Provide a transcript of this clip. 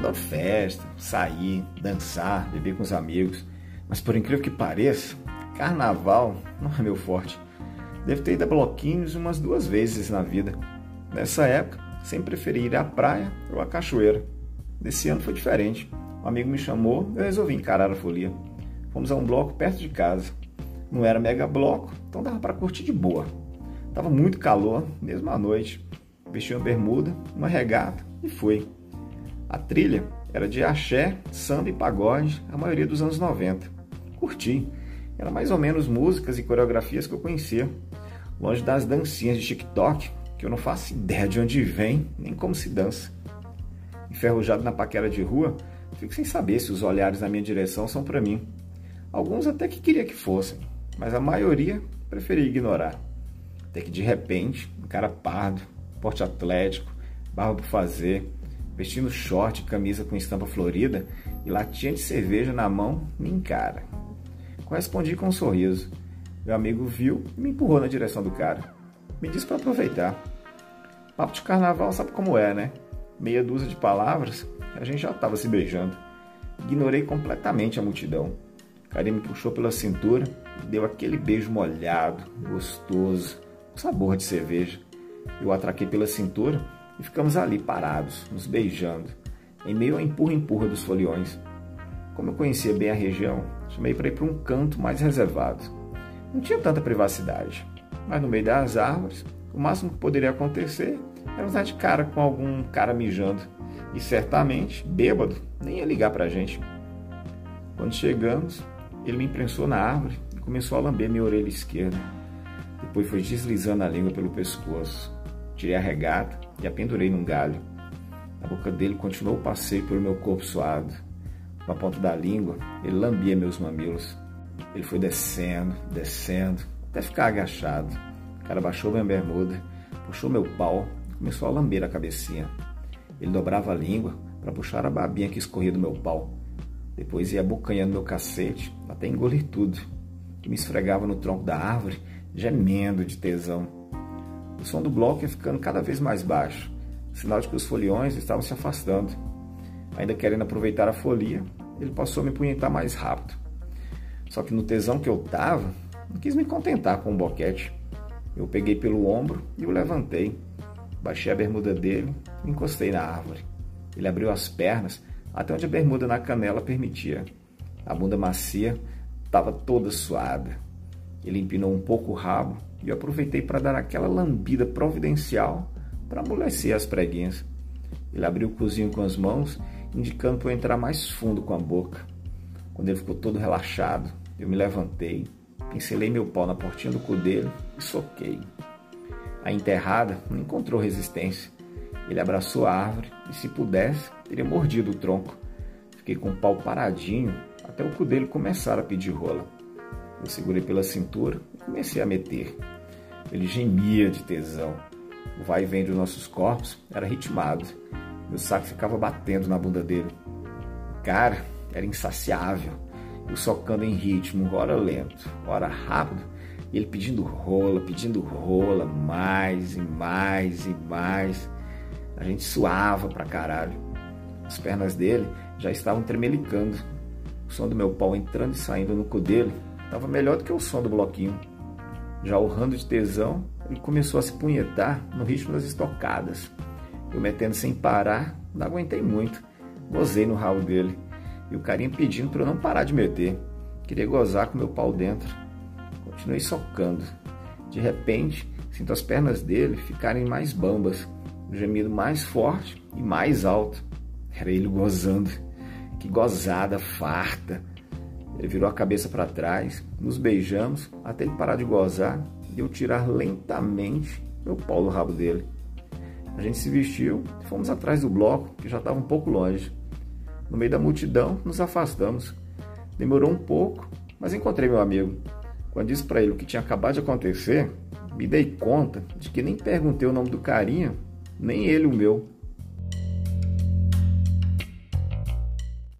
Adoro festa, sair, dançar, beber com os amigos. Mas por incrível que pareça, carnaval não é meu forte. Devo ter ido a bloquinhos umas duas vezes na vida. Nessa época, sempre preferi ir à praia ou à cachoeira. Desse ano foi diferente. Um amigo me chamou, eu resolvi encarar a folia. Fomos a um bloco perto de casa. Não era mega bloco, então dava para curtir de boa. Tava muito calor, mesmo à noite. Vesti uma bermuda, uma regata e fui. A trilha era de axé, samba e pagode, a maioria dos anos 90. Curti. Era mais ou menos músicas e coreografias que eu conhecia. Longe das dancinhas de TikTok, que eu não faço ideia de onde vem, nem como se dança. Enferrujado na paquera de rua, fico sem saber se os olhares na minha direção são para mim. Alguns até que queria que fossem, mas a maioria preferi ignorar. Até que de repente, um cara pardo, porte atlético, barba por fazer, vestindo short camisa com estampa florida e latinha de cerveja na mão, me encara. Correspondi com um sorriso. Meu amigo viu e me empurrou na direção do cara. Me disse para aproveitar. Papo de carnaval sabe como é, né? Meia dúzia de palavras, a gente já estava se beijando. Ignorei completamente a multidão. Karim me puxou pela cintura e deu aquele beijo molhado, gostoso, com sabor de cerveja. Eu atraquei pela cintura e ficamos ali parados, nos beijando, em meio ao empurra-empurra dos foliões. Como eu conhecia bem a região, chamei para ir para um canto mais reservado. Não tinha tanta privacidade, mas no meio das árvores, o máximo que poderia acontecer era usar de cara com algum cara mijando. E certamente, bêbado, nem ia ligar para a gente. Quando chegamos, ele me imprensou na árvore e começou a lamber minha orelha esquerda. Depois foi deslizando a língua pelo pescoço. Tirei a regata e a pendurei num galho. A boca dele continuou o passeio pelo meu corpo suado. Com a ponta da língua, ele lambia meus mamilos. Ele foi descendo, descendo, até ficar agachado. O cara baixou minha bermuda, puxou meu pau e começou a lamber a cabecinha. Ele dobrava a língua para puxar a babinha que escorria do meu pau. Depois ia abocanhando meu cacete até engolir tudo. E me esfregava no tronco da árvore, gemendo de tesão. O som do bloco ia ficando cada vez mais baixo, sinal de que os foliões estavam se afastando. Ainda querendo aproveitar a folia, ele passou a me punhetar mais rápido. Só que no tesão que eu tava, não quis me contentar com o um boquete. Eu peguei pelo ombro e o levantei. Baixei a bermuda dele e encostei na árvore. Ele abriu as pernas até onde a bermuda na canela permitia. A bunda macia estava toda suada. Ele empinou um pouco o rabo e eu aproveitei para dar aquela lambida providencial para amolecer as preguinhas. Ele abriu o cozinho com as mãos, indicando para eu entrar mais fundo com a boca. Quando ele ficou todo relaxado, eu me levantei, pincelei meu pau na portinha do cu dele e soquei. A enterrada não encontrou resistência. Ele abraçou a árvore e, se pudesse, teria mordido o tronco. Fiquei com o pau paradinho até o cu dele começar a pedir rola. Eu segurei pela cintura comecei a meter. Ele gemia de tesão. O vai e vem dos nossos corpos era ritmado. Meu saco ficava batendo na bunda dele. Cara era insaciável. Eu socando em ritmo, ora lento, ora rápido. E ele pedindo rola, pedindo rola, mais e mais e mais. A gente suava pra caralho. As pernas dele já estavam tremelicando. O som do meu pau entrando e saindo no cu dele estava melhor do que o som do bloquinho. Já urrando de tesão, ele começou a se punhetar no ritmo das estocadas. Eu metendo sem parar, não aguentei muito. Gozei no rabo dele. E o carinha pedindo para eu não parar de meter. Queria gozar com meu pau dentro. Continuei socando. De repente, sinto as pernas dele ficarem mais bambas. O gemido mais forte e mais alto. Era ele gozando. Que gozada farta. Ele virou a cabeça para trás, nos beijamos até ele parar de gozar e eu tirar lentamente meu pau do rabo dele. A gente se vestiu e fomos atrás do bloco, que já estava um pouco longe. No meio da multidão, nos afastamos. Demorou um pouco, mas encontrei meu amigo. Quando disse para ele o que tinha acabado de acontecer, me dei conta de que nem perguntei o nome do carinha, nem ele o meu.